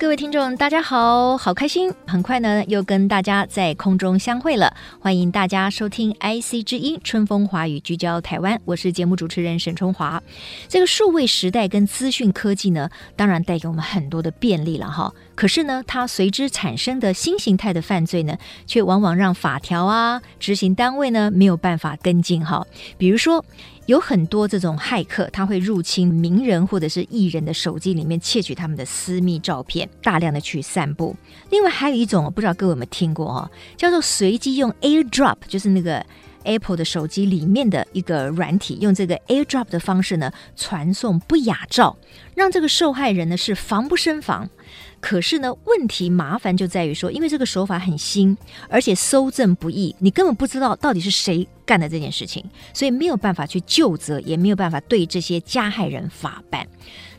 各位听众，大家好，好开心！很快呢，又跟大家在空中相会了。欢迎大家收听 IC 之音春风华语，聚焦台湾。我是节目主持人沈春华。这个数位时代跟资讯科技呢，当然带给我们很多的便利了哈。可是呢，它随之产生的新形态的犯罪呢，却往往让法条啊、执行单位呢没有办法跟进哈。比如说。有很多这种骇客，他会入侵名人或者是艺人的手机里面，窃取他们的私密照片，大量的去散布。另外还有一种，我不知道各位有没有听过哦，叫做随机用 AirDrop，就是那个 Apple 的手机里面的一个软体，用这个 AirDrop 的方式呢，传送不雅照，让这个受害人呢是防不胜防。可是呢，问题麻烦就在于说，因为这个手法很新，而且搜证不易，你根本不知道到底是谁干的这件事情，所以没有办法去究责，也没有办法对这些加害人法办。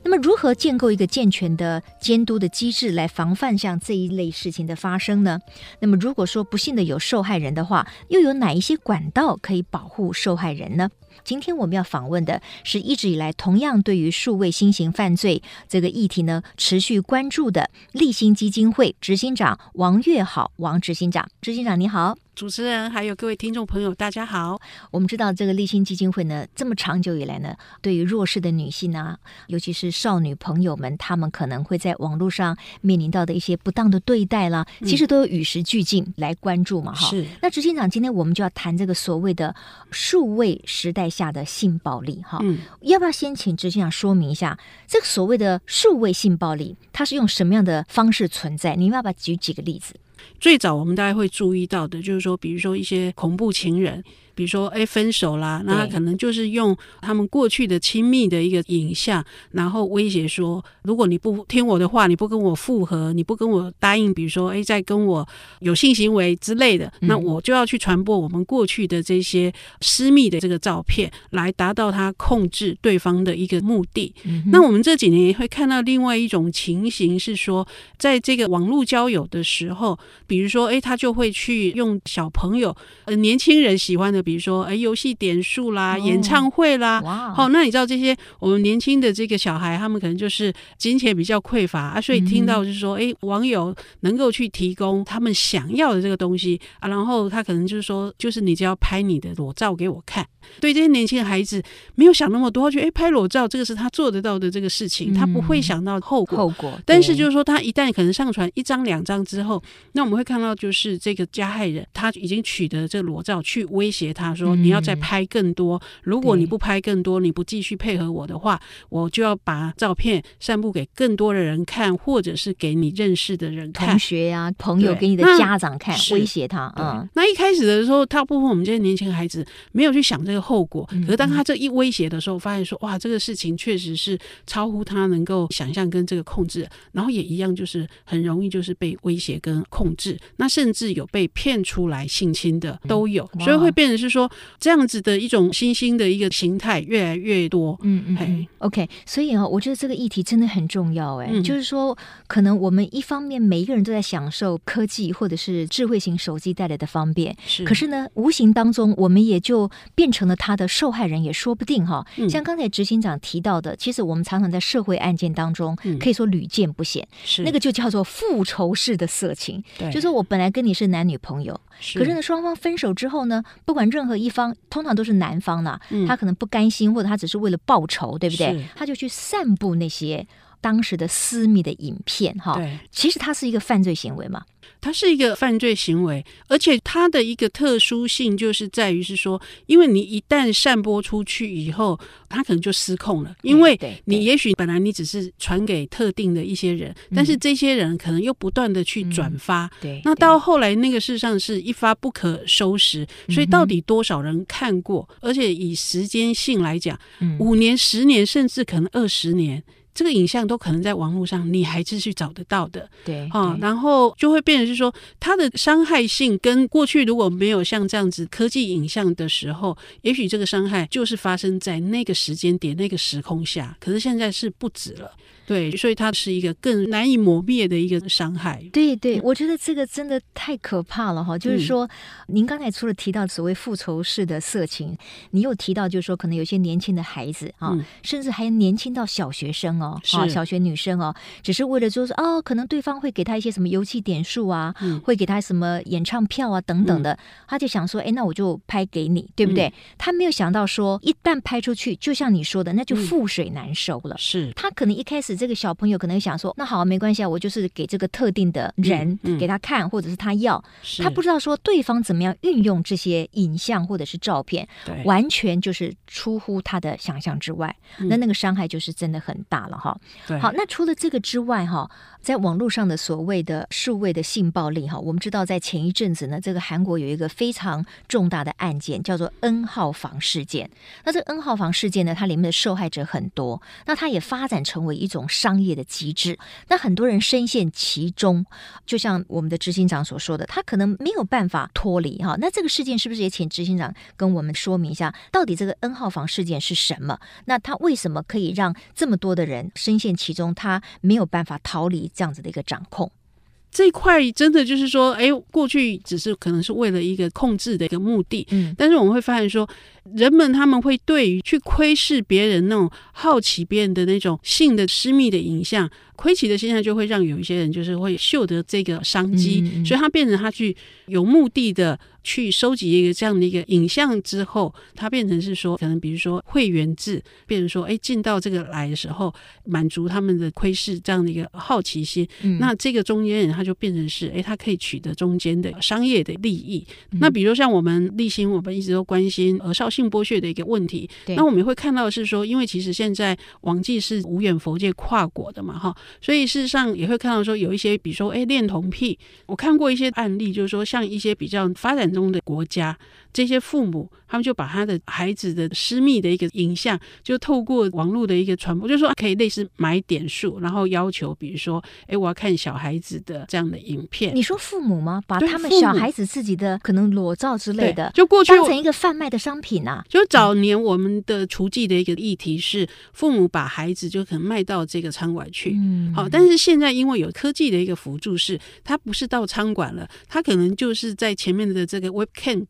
那么，如何建构一个健全的监督的机制来防范像这一类事情的发生呢？那么，如果说不幸的有受害人的话，又有哪一些管道可以保护受害人呢？今天我们要访问的是一直以来同样对于数位新型犯罪这个议题呢持续关注的立新基金会执行长王月好，王执行长，执行长你好。主持人还有各位听众朋友，大家好。我们知道这个立新基金会呢，这么长久以来呢，对于弱势的女性啊，尤其是少女朋友们，她们可能会在网络上面临到的一些不当的对待啦，其实都有与时俱进来关注嘛，哈、嗯。是。那执行长，今天我们就要谈这个所谓的数位时代下的性暴力，哈。嗯。要不要先请执行长说明一下，这个所谓的数位性暴力，它是用什么样的方式存在？你要不要举几个例子？最早我们大家会注意到的，就是说，比如说一些恐怖情人。比如说，哎，分手啦，那他可能就是用他们过去的亲密的一个影像，然后威胁说，如果你不听我的话，你不跟我复合，你不跟我答应，比如说，哎，再跟我有性行为之类的，那我就要去传播我们过去的这些私密的这个照片，来达到他控制对方的一个目的。嗯、那我们这几年也会看到另外一种情形是说，在这个网络交友的时候，比如说，哎，他就会去用小朋友、呃年轻人喜欢的。比如说，哎，游戏点数啦，演唱会啦，好、哦，那你知道这些我们年轻的这个小孩，他们可能就是金钱比较匮乏啊，所以听到就是说，哎，网友能够去提供他们想要的这个东西啊，然后他可能就是说，就是你只要拍你的裸照给我看。对这些年轻的孩子，没有想那么多，觉得哎，拍裸照这个是他做得到的这个事情，他不会想到后果。后果。但是就是说，他一旦可能上传一张两张之后，那我们会看到就是这个加害人他已经取得这个裸照去威胁他。他说：“你要再拍更多，如果你不拍更多，你不继续配合我的话，我就要把照片散布给更多的人看，或者是给你认识的人看，同学呀、啊、朋友，给你的家长看，威胁他。嗯，那一开始的时候，大部分我们这些年轻孩子没有去想这个后果。可是当他这一威胁的时候，发现说哇，这个事情确实是超乎他能够想象跟这个控制，然后也一样就是很容易就是被威胁跟控制。那甚至有被骗出来性侵的都有，所以会变成是。”说这样子的一种新兴的一个形态越来越多，嗯嗯，嘿，OK，所以啊，我觉得这个议题真的很重要，哎、嗯，就是说，可能我们一方面每一个人都在享受科技或者是智慧型手机带来的方便，是，可是呢，无形当中我们也就变成了他的受害人，也说不定哈。嗯、像刚才执行长提到的，其实我们常常在社会案件当中，可以说屡见不鲜，是、嗯、那个就叫做复仇式的色情，对，就是说我本来跟你是男女朋友，是，可是呢，双方分手之后呢，不管任任何一方通常都是男方呢，他可能不甘心，或者他只是为了报仇，对不对？他就去散布那些当时的私密的影片，哈。对，其实它是一个犯罪行为嘛。它是一个犯罪行为，而且它的一个特殊性就是在于是说，因为你一旦散播出去以后，它可能就失控了。因为你也许本来你只是传给特定的一些人，但是这些人可能又不断的去转发。对，那到后来那个事实上是一发不可收拾。所以到底多少人看过？而且以时间性来讲，五年、十年，甚至可能二十年。这个影像都可能在网络上你还是去找得到的。对，啊，然后就会变成是说，它的伤害性跟过去如果没有像这样子科技影像的时候，也许这个伤害就是发生在那个时间点、那个时空下，可是现在是不止了。对，所以它是一个更难以磨灭的一个伤害。对对，我觉得这个真的太可怕了哈！就是说，您刚才除了提到所谓复仇式的色情，你又提到就是说，可能有些年轻的孩子啊，甚至还年轻到小学生哦，啊，小学女生哦，只是为了就是哦，可能对方会给他一些什么游戏点数啊，会给他什么演唱票啊等等的，他就想说，哎，那我就拍给你，对不对？他没有想到说，一旦拍出去，就像你说的，那就覆水难收了。是他可能一开始。这个小朋友可能想说：“那好，没关系啊，我就是给这个特定的人、嗯嗯、给他看，或者是他要，是他不知道说对方怎么样运用这些影像或者是照片，对完全就是出乎他的想象之外。嗯、那那个伤害就是真的很大了哈。对好，那除了这个之外哈，在网络上的所谓的数位的性暴力哈，我们知道在前一阵子呢，这个韩国有一个非常重大的案件，叫做 N 号房事件。那这个 N 号房事件呢，它里面的受害者很多，那它也发展成为一种。商业的机制，那很多人深陷其中，就像我们的执行长所说的，他可能没有办法脱离哈。那这个事件是不是也请执行长跟我们说明一下，到底这个 N 号房事件是什么？那他为什么可以让这么多的人深陷其中，他没有办法逃离这样子的一个掌控？这一块真的就是说，哎，过去只是可能是为了一个控制的一个目的，嗯，但是我们会发现说。人们他们会对于去窥视别人那种好奇别人的那种性的私密的影像，窥奇的现象就会让有一些人就是会嗅得这个商机，嗯嗯，所以他变成他去有目的的去收集一个这样的一个影像之后，它变成是说可能比如说会员制，变成说哎进到这个来的时候满足他们的窥视这样的一个好奇心，嗯、那这个中间人他就变成是哎他可以取得中间的商业的利益。嗯、那比如像我们立新，我们一直都关心呃少性剥削的一个问题，那我们也会看到的是说，因为其实现在网际是无远佛界跨国的嘛，哈，所以事实上也会看到说有一些，比如说哎恋童癖，我看过一些案例，就是说像一些比较发展中的国家。这些父母，他们就把他的孩子的私密的一个影像，就透过网络的一个传播，就说可以类似买点数，然后要求，比如说，哎，我要看小孩子的这样的影片。你说父母吗？把他们小孩子自己的可能裸照之类的，就过去当成一个贩卖的商品啊。就早年我们的厨技的一个议题是，父母把孩子就可能卖到这个餐馆去。嗯，好，但是现在因为有科技的一个辅助，是他不是到餐馆了，他可能就是在前面的这个 webcam。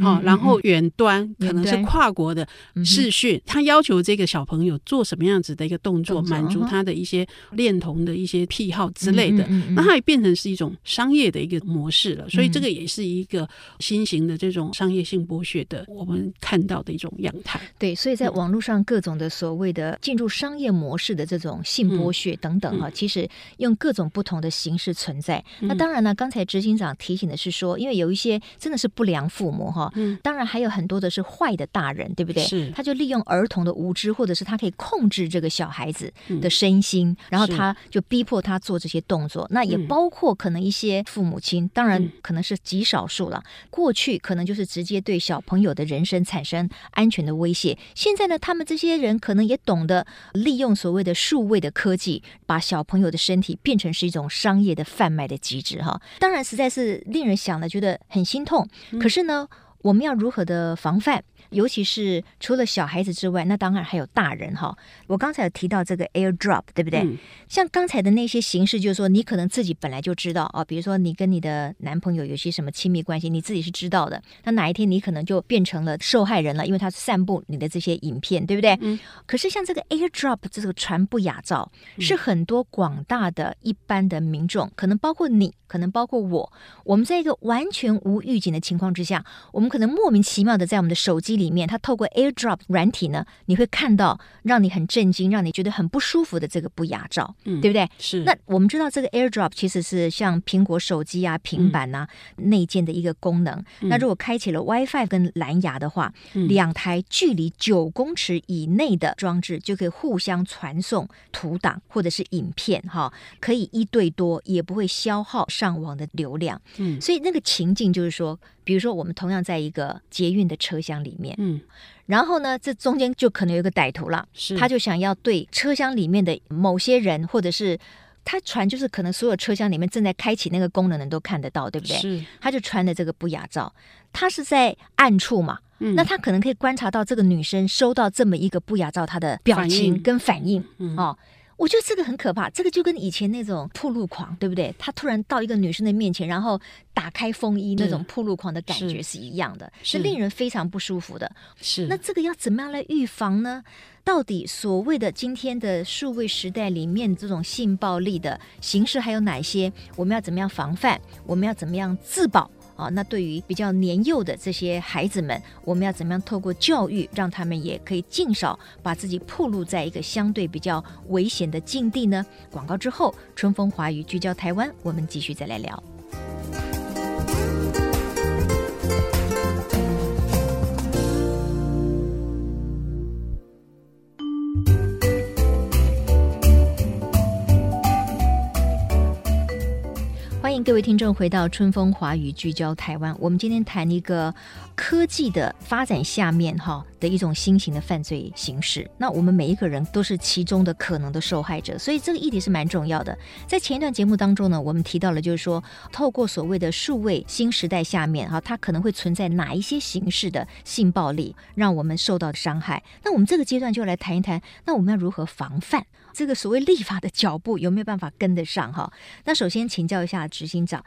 哦，然后远端可能是跨国的视讯，他要求这个小朋友做什么样子的一个动作，满足他的一些恋童的一些癖好之类的，那它也变成是一种商业的一个模式了。所以这个也是一个新型的这种商业性剥削的我们看到的一种样态。对，所以在网络上各种的所谓的进入商业模式的这种性剥削等等哈，其实用各种不同的形式存在。那当然呢，刚才执行长提醒的是说，因为有一些真的是不良父母哈。嗯，当然还有很多的是坏的大人，对不对？是，他就利用儿童的无知，或者是他可以控制这个小孩子的身心，嗯、然后他就逼迫他做这些动作。那也包括可能一些父母亲，嗯、当然可能是极少数了。过去可能就是直接对小朋友的人生产生安全的威胁。现在呢，他们这些人可能也懂得利用所谓的数位的科技，把小朋友的身体变成是一种商业的贩卖的机制。哈，当然实在是令人想了觉得很心痛。嗯、可是呢？我们要如何的防范？尤其是除了小孩子之外，那当然还有大人哈。我刚才有提到这个 AirDrop，对不对？嗯、像刚才的那些形式，就是说你可能自己本来就知道啊，比如说你跟你的男朋友有些什么亲密关系，你自己是知道的。那哪一天你可能就变成了受害人了，因为他散布你的这些影片，对不对？嗯。可是像这个 AirDrop 这个传不雅照，是很多广大的一般的民众，可能包括你，可能包括我，我们在一个完全无预警的情况之下，我们可能莫名其妙的在我们的手机里面，它透过 AirDrop 软体呢，你会看到让你很震惊、让你觉得很不舒服的这个不雅照，嗯，对不对？是。那我们知道这个 AirDrop 其实是像苹果手机啊、平板啊、嗯、内建的一个功能。嗯、那如果开启了 WiFi 跟蓝牙的话，嗯、两台距离九公尺以内的装置就可以互相传送图档或者是影片，哈，可以一对多，也不会消耗上网的流量。嗯，所以那个情境就是说。比如说，我们同样在在一个捷运的车厢里面，嗯，然后呢，这中间就可能有一个歹徒了，是。他就想要对车厢里面的某些人，或者是他传，就是可能所有车厢里面正在开启那个功能的人都看得到，对不对？是，他就穿的这个不雅照，他是在暗处嘛，嗯，那他可能可以观察到这个女生收到这么一个不雅照，她的表情跟反应，反应，嗯，哦。我觉得这个很可怕，这个就跟以前那种铺路狂，对不对？他突然到一个女生的面前，然后打开风衣，那种铺路狂的感觉是一样的，是，是令人非常不舒服的。是，那这个要怎么样来预防呢？到底所谓的今天的数位时代里面这种性暴力的形式还有哪些？我们要怎么样防范？我们要怎么样自保？啊，那对于比较年幼的这些孩子们，我们要怎么样透过教育，让他们也可以尽少把自己暴露在一个相对比较危险的境地呢？广告之后，春风华语聚焦台湾，我们继续再来聊。各位听众回到春风华语聚焦台湾。我们今天谈一个科技的发展下面哈的一种新型的犯罪形式。那我们每一个人都是其中的可能的受害者，所以这个议题是蛮重要的。在前一段节目当中呢，我们提到了就是说，透过所谓的数位新时代下面哈，它可能会存在哪一些形式的性暴力，让我们受到伤害。那我们这个阶段就来谈一谈，那我们要如何防范？这个所谓立法的脚步有没有办法跟得上哈？那首先请教一下执行长，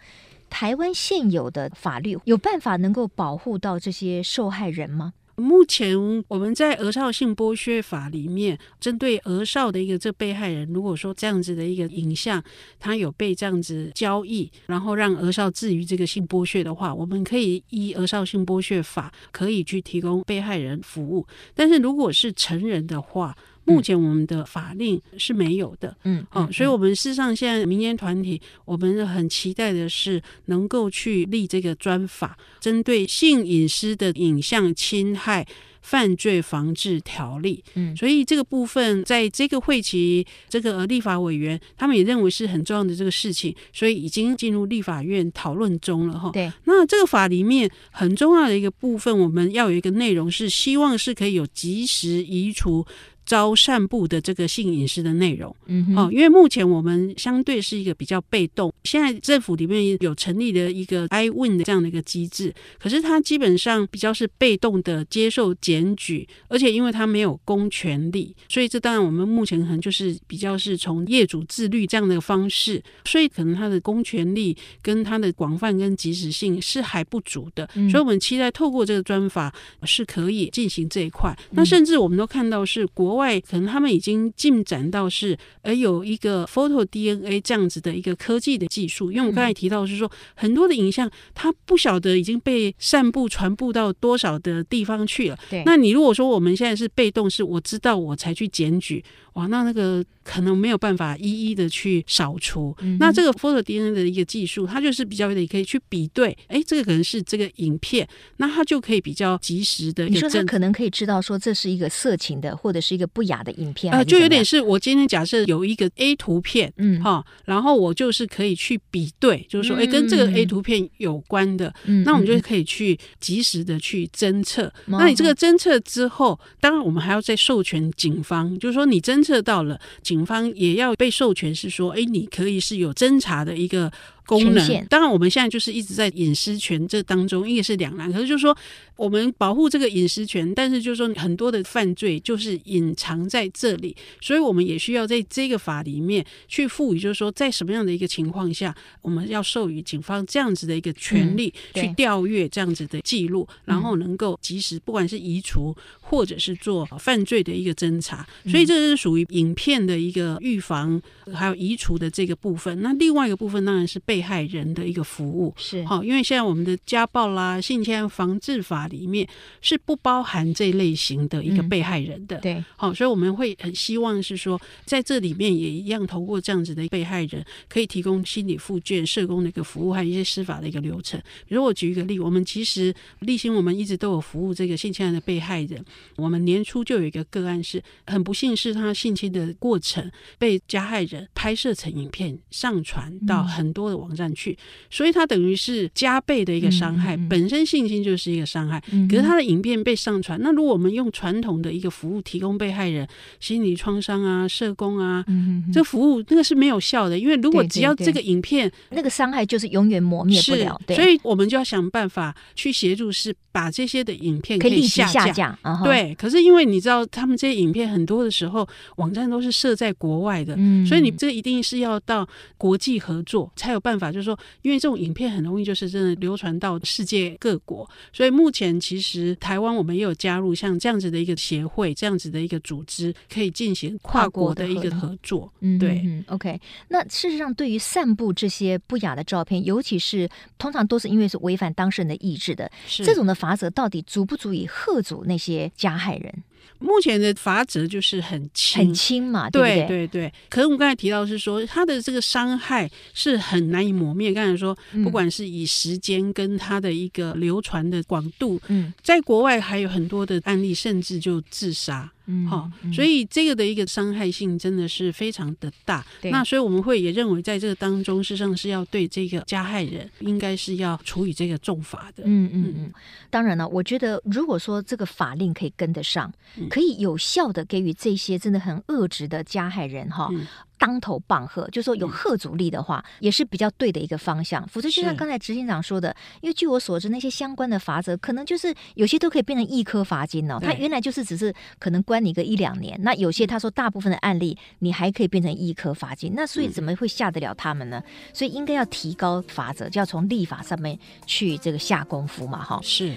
台湾现有的法律有办法能够保护到这些受害人吗？目前我们在儿少性剥削法里面，针对儿少的一个这被害人，如果说这样子的一个影像，他有被这样子交易，然后让儿少置于这个性剥削的话，我们可以依儿少性剥削法可以去提供被害人服务。但是如果是成人的话，目前我们的法令是没有的，嗯，哦，所以我们事实上现在民间团体，我们很期待的是能够去立这个专法，针对性隐私的影像侵害犯罪防治条例，嗯，所以这个部分在这个会期，这个立法委员他们也认为是很重要的这个事情，所以已经进入立法院讨论中了，哈，对。那这个法里面很重要的一个部分，我们要有一个内容是希望是可以有及时移除。遭散布的这个性隐私的内容，嗯，哦，因为目前我们相对是一个比较被动，现在政府里面有成立的一个 iWIN 的这样的一个机制，可是它基本上比较是被动的接受检举，而且因为它没有公权力，所以这当然我们目前可能就是比较是从业主自律这样的方式，所以可能它的公权力跟它的广泛跟及时性是还不足的，所以我们期待透过这个专法是可以进行这一块，那甚至我们都看到是国。国外可能他们已经进展到是，而有一个 photo DNA 这样子的一个科技的技术，因为我们刚才提到是说，很多的影像它不晓得已经被散布传播到多少的地方去了。对，那你如果说我们现在是被动，是我知道我才去检举。哇，那那个可能没有办法一一的去扫除。嗯、那这个 photo DNA 的一个技术，它就是比较的可以去比对，哎，这个可能是这个影片，那它就可以比较及时的。你说它可能可以知道说这是一个色情的或者是一个不雅的影片啊、呃，就有点是我今天假设有一个 A 图片，嗯，哈，然后我就是可以去比对，就是说，哎，跟这个 A 图片有关的，嗯，那我们就可以去及时的去侦测。嗯、那你这个侦测之后，当然我们还要再授权警方，就是说你侦。侦测到了，警方也要被授权，是说，哎，你可以是有侦查的一个。功能当然，我们现在就是一直在隐私权这当中，一个是两难。可是就是说，我们保护这个隐私权，但是就是说，很多的犯罪就是隐藏在这里，所以我们也需要在这个法里面去赋予，就是说，在什么样的一个情况下，我们要授予警方这样子的一个权利，去调阅这样子的记录，然后能够及时，不管是移除或者是做犯罪的一个侦查。所以这是属于影片的一个预防还有移除的这个部分。那另外一个部分当然是被。害人的一个服务是好，因为现在我们的家暴啦、性侵防治法里面是不包含这类型的一个被害人的，对，好，所以我们会很希望是说，在这里面也一样，透过这样子的被害人，可以提供心理复健、社工的一个服务，还有一些司法的一个流程。比如我举一个例，我们其实立新我们一直都有服务这个性侵案的被害人。我们年初就有一个个案是很不幸，是他性侵的过程被加害人拍摄成影片上传到很多的。网站去，所以它等于是加倍的一个伤害。嗯嗯、本身性侵就是一个伤害，嗯、可是他的影片被上传，那如果我们用传统的一个服务提供被害人心理创伤啊、社工啊，嗯、这服务那个是没有效的，因为如果只要这个影片，对对对，那个伤害就是永远磨灭不了。对，所以我们就要想办法去协助，是把这些的影片可以下下架。Uh-huh、对，可是因为你知道，他们这些影片很多的时候，网站都是设在国外的，嗯、所以你这一定是要到国际合作才有办法。就是说，因为这种影片很容易就是真的流传到世界各国，所以目前其实台湾我们也有加入像这样子的一个协会，这样子的一个组织，可以进行跨国的一个合作。嗯，对嗯，OK。那事实上，对于散布这些不雅的照片，尤其是通常都是因为是违反当事人的意志的，是这种的法则到底足不足以吓阻那些加害人？目前的罚则就是很轻，很轻嘛，对对？对。可是我们刚才提到是说，他的这个伤害是很难以磨灭。刚才说，不管是以时间跟他的一个流传的广度，嗯，在国外还有很多的案例，甚至就自杀。嗯，好，所以这个的一个伤害性真的是非常的大。那所以我们会也认为，在这个当中，事实上是要对这个加害人，应该是要处以这个重罚的。嗯嗯嗯。当然了，我觉得如果说这个法令可以跟得上，可以有效的给予这些真的很恶质的加害人哈。嗯当头棒喝，就说有贺阻力的话，嗯、也是比较对的一个方向。否则，就像刚才执行长说的，因为据我所知，那些相关的罚则可能就是有些都可以变成一颗罚金哦。他原来就是只是可能关你个一两年，那有些他说大部分的案例你还可以变成一颗罚金。那所以怎么会吓得了他们呢？嗯、所以应该要提高罚则，就要从立法上面去这个下功夫嘛，哈。是。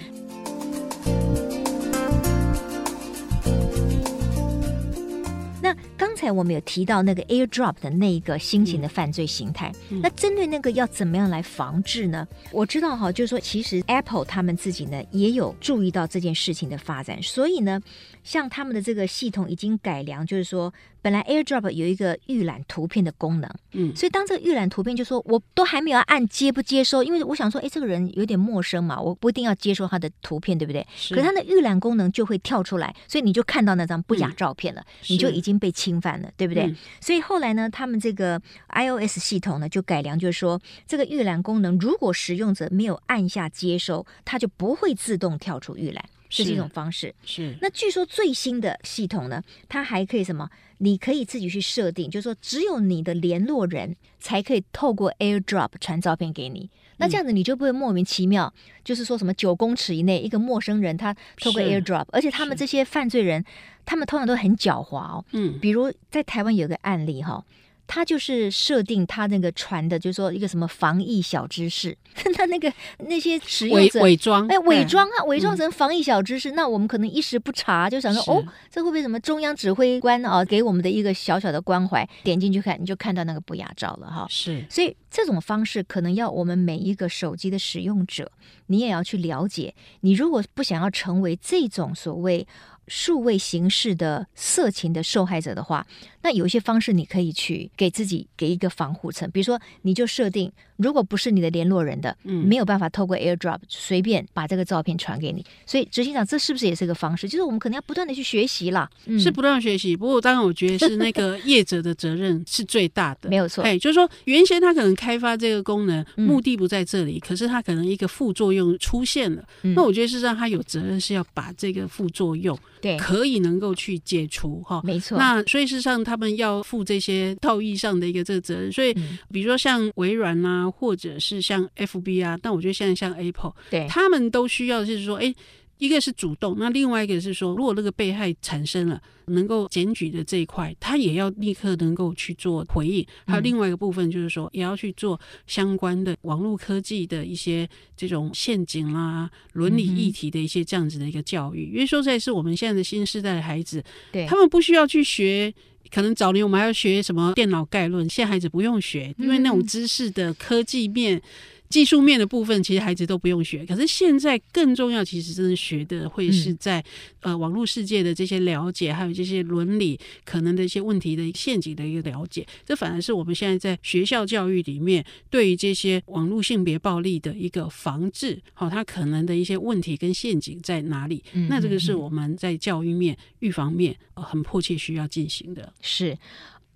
才我们有提到那个 AirDrop 的那一个新型的犯罪形态，那针对那个要怎么样来防治呢？我知道哈，就是说其实 Apple 他们自己呢也有注意到这件事情的发展，所以呢，像他们的这个系统已经改良，就是说。本来 AirDrop 有一个预览图片的功能，嗯，所以当这个预览图片就说我都还没有按接不接收，因为我想说，哎，这个人有点陌生嘛，我不一定要接收他的图片，对不对？是。可是他的预览功能就会跳出来，所以你就看到那张不雅照片了，嗯、你就已经被侵犯了，对不对？嗯、所以后来呢，他们这个 iOS 系统呢就改良，就是说这个预览功能如果使用者没有按下接收，它就不会自动跳出预览。这是一种方式，是，是。那据说最新的系统呢，它还可以什么？你可以自己去设定，就是说只有你的联络人才可以透过 AirDrop 传照片给你。那这样子你就不会莫名其妙，嗯、就是说什么九公尺以内一个陌生人他透过 AirDrop，而且他们这些犯罪人，他们通常都很狡猾哦。嗯，比如在台湾有个案例哈、哦。他就是设定他那个传的，就是说一个什么防疫小知识，他那个那些使用者伪装，哎，伪装啊，伪装成防疫小知识。嗯、那我们可能一时不察，就想说，哦，这会不会什么中央指挥官啊给我们的一个小小的关怀？点进去看，你就看到那个不雅照了哈。是，所以这种方式可能要我们每一个手机的使用者，你也要去了解。你如果不想要成为这种所谓。数位形式的色情的受害者的话，那有一些方式你可以去给自己给一个防护层，比如说你就设定，如果不是你的联络人的，嗯，没有办法透过 AirDrop 随便把这个照片传给你。所以执行长，这是不是也是一个方式？就是我们可能要不断的去学习啦，嗯、是不断学习。不过当然，我觉得是那个业者的责任是最大的，没有错。哎，就是说原先他可能开发这个功能目的不在这里，嗯、可是他可能一个副作用出现了，嗯、那我觉得是让他有责任是要把这个副作用。对，可以能够去解除哈，没错。那所以事实上，他们要负这些道义上的一个这个责任。所以，比如说像微软啊，或者是像 FB 啊，但我觉得现在像 Apple，对，他们都需要就是说，哎。一个是主动，那另外一个是说，如果那个被害产生了，能够检举的这一块，他也要立刻能够去做回应。还有另外一个部分就是说，也要去做相关的网络科技的一些这种陷阱啦、伦理议题的一些这样子的一个教育。因为说实在，是我们现在的新时代的孩子，对他们不需要去学，可能早年我们还要学什么电脑概论，现在孩子不用学，因为那种知识的科技面。技术面的部分，其实孩子都不用学。可是现在更重要，其实真的学的会是在、嗯、呃网络世界的这些了解，还有这些伦理可能的一些问题的陷阱的一个了解。这反而是我们现在在学校教育里面对于这些网络性别暴力的一个防治，好、哦，它可能的一些问题跟陷阱在哪里？嗯、那这个是我们在教育面、预防面、呃、很迫切需要进行的。是。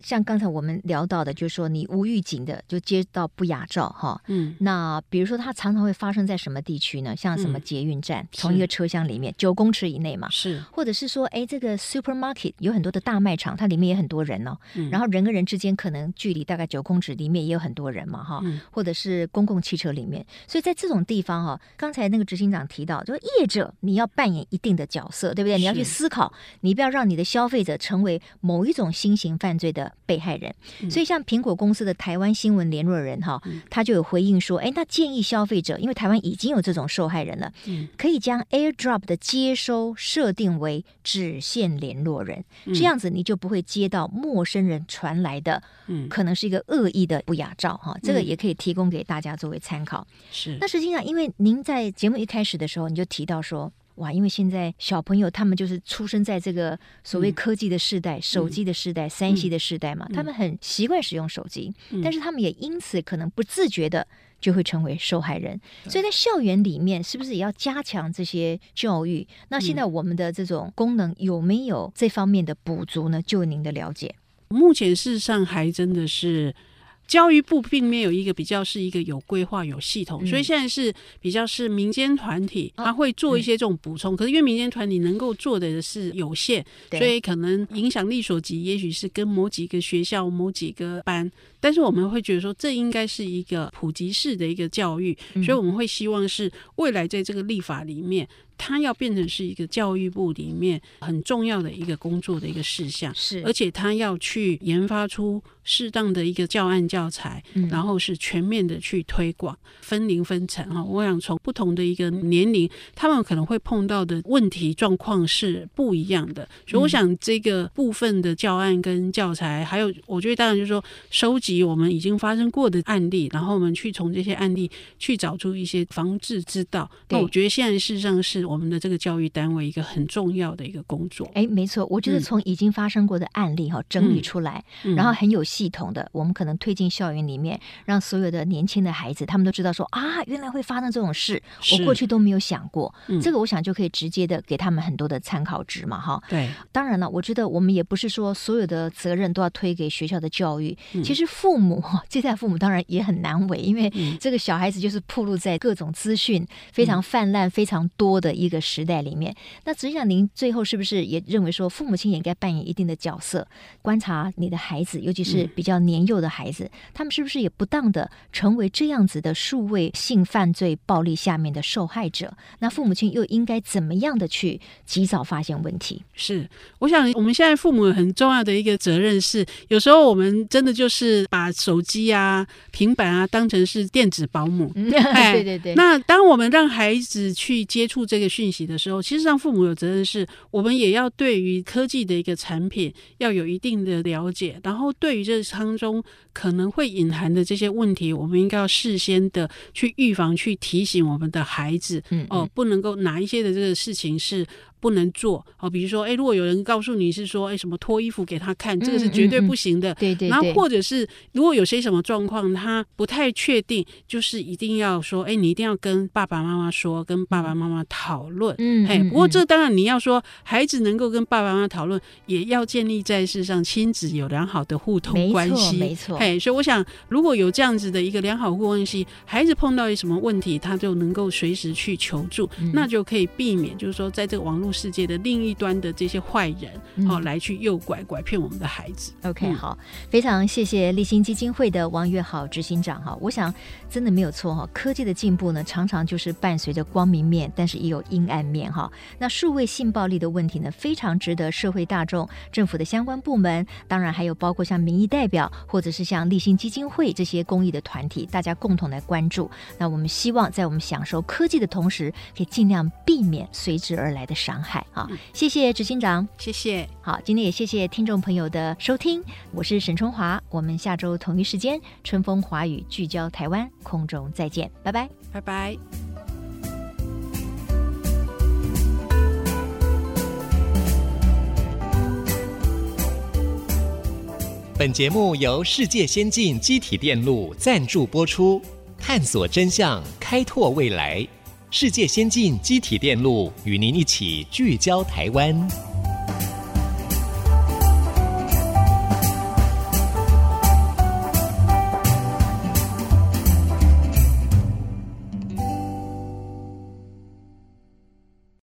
像刚才我们聊到的，就是说你无预警的就接到不雅照哈，嗯，那比如说它常常会发生在什么地区呢？像什么捷运站，从、嗯、一个车厢里面九公尺以内嘛，是，或者是说，哎，这个 supermarket 有很多的大卖场，它里面也很多人哦，嗯、然后人跟人之间可能距离大概九公尺，里面也有很多人嘛，哈、嗯，或者是公共汽车里面，所以在这种地方哈，刚才那个执行长提到，就是业者你要扮演一定的角色，对不对？你要去思考，你不要让你的消费者成为某一种新型犯罪的被害人。嗯、所以，像苹果公司的台湾新闻联络人哈，他就有回应说，哎，那建议消费者，因为台湾已经有这种受害人了，嗯，可以将 AirDrop 的接收设定为只限联络人，这样子你就不会接到陌生人传来的，嗯，可能是一个恶意的不雅照哈。这个也可以提供给大家作为参考。是，那实际上，因为您在节目一开始的时候，你就提到说。哇，因为现在小朋友他们就是出生在这个所谓科技的时代、嗯、手机的时代、三 C 的时代嘛，嗯、他们很习惯使用手机，嗯、但是他们也因此可能不自觉的就会成为受害人。嗯、所以在校园里面，是不是也要加强这些教育？那现在我们的这种功能有没有这方面的补足呢？就您的了解，目前事实上还真的是。教育部并没有一个比较是一个有规划、有系统，嗯、所以现在是比较是民间团体，他会做一些这种补充。可是因为民间团体能够做的是有限，所以可能影响力所及，也许是跟某几个学校、某几个班。但是我们会觉得说，这应该是一个普及式的一个教育，嗯、所以我们会希望是未来在这个立法里面。它要变成是一个教育部里面很重要的一个工作的一个事项，是，而且他要去研发出适当的一个教案教材，嗯、然后是全面的去推广，分龄分层哈。我想从不同的一个年龄，他们可能会碰到的问题状况是不一样的，所以我想这个部分的教案跟教材，还有我觉得当然就是说收集我们已经发生过的案例，然后我们去从这些案例去找出一些防治之道。那我觉得现在事实上是。我们的这个教育单位一个很重要的一个工作，哎，没错，我觉得从已经发生过的案例哈、嗯、整理出来，嗯、然后很有系统的，我们可能推进校园里面，让所有的年轻的孩子他们都知道说啊，原来会发生这种事，我过去都没有想过，嗯、这个我想就可以直接的给他们很多的参考值嘛，哈。对，当然了，我觉得我们也不是说所有的责任都要推给学校的教育，嗯、其实父母哈，这代父母当然也很难为，因为这个小孩子就是暴露在各种资讯非常泛滥、非常多的一个时。时代里面，那实际上您最后是不是也认为说，父母亲也应该扮演一定的角色，观察你的孩子，尤其是比较年幼的孩子，嗯、他们是不是也不当的成为这样子的数位性犯罪暴力下面的受害者？那父母亲又应该怎么样的去及早发现问题？是，我想我们现在父母很重要的一个责任是，有时候我们真的就是把手机啊、平板啊当成是电子保姆。嗯、对对对。那当我们让孩子去接触这个讯息的时候，其实让父母有责任，是我们也要对于科技的一个产品要有一定的了解，然后对于这当中可能会隐含的这些问题，我们应该要事先的去预防，去提醒我们的孩子，嗯，嗯，哦，不能够哪一些的这个事情是。不能做哦，比如说，哎，如果有人告诉你是说，哎，什么脱衣服给他看，这个是绝对不行的。嗯嗯嗯、对，对对。然后或者是如果有些什么状况，他不太确定，就是一定要说，哎，你一定要跟爸爸妈妈说，跟爸爸妈妈讨论。嗯。嘿，不过这当然你要说孩子能够跟爸爸妈妈讨论，也要建立在世上亲子有良好的互通关系。没错。没错。嘿，所以我想，如果有这样子的一个良好互动关系，孩子碰到一什么问题，他就能够随时去求助，嗯、那就可以避免，就是说在这个网络。世界的另一端的这些坏人，好、嗯、来去诱拐拐骗我们的孩子。OK，、嗯、好，非常谢谢立新基金会的王月好执行长哈。我想真的没有错哈，科技的进步呢，常常就是伴随着光明面，但是也有阴暗面哈。那数位性暴力的问题呢，非常值得社会大众、政府的相关部门，当然还有包括像民意代表，或者是像立新基金会这些公益的团体，大家共同来关注。那我们希望在我们享受科技的同时，可以尽量避免随之而来的伤。海好，谢谢执行长，谢谢。好，今天也谢谢听众朋友的收听，我是沈春华，我们下周同一时间春风华语聚焦台湾空中再见，拜拜，拜拜。本节目由世界先进机体电路赞助播出，探索真相，开拓未来。世界先进机体电路与您一起聚焦台湾。